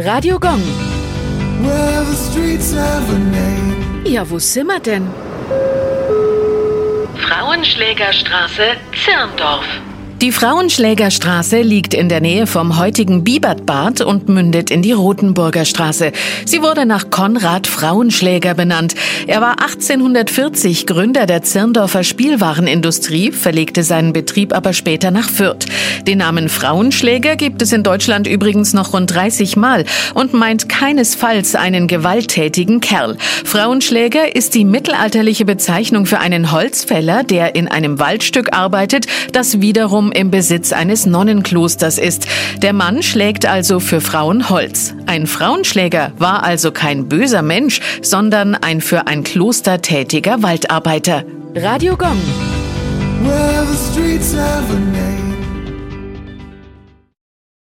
Radio Gong. Ja, wo sind wir denn? Frauenschlägerstraße, Zirndorf. Die Frauenschlägerstraße liegt in der Nähe vom heutigen Biebertbad und mündet in die Rotenburger Straße. Sie wurde nach Konrad Frauenschläger benannt. Er war 1840 Gründer der Zirndorfer Spielwarenindustrie, verlegte seinen Betrieb aber später nach Fürth. Den Namen Frauenschläger gibt es in Deutschland übrigens noch rund 30 Mal und meint keinesfalls einen gewalttätigen Kerl. Frauenschläger ist die mittelalterliche Bezeichnung für einen Holzfäller, der in einem Waldstück arbeitet, das wiederum im Besitz eines Nonnenklosters ist. Der Mann schlägt also für Frauen Holz. Ein Frauenschläger war also kein böser Mensch, sondern ein für ein Kloster tätiger Waldarbeiter. Radio Gong. Well,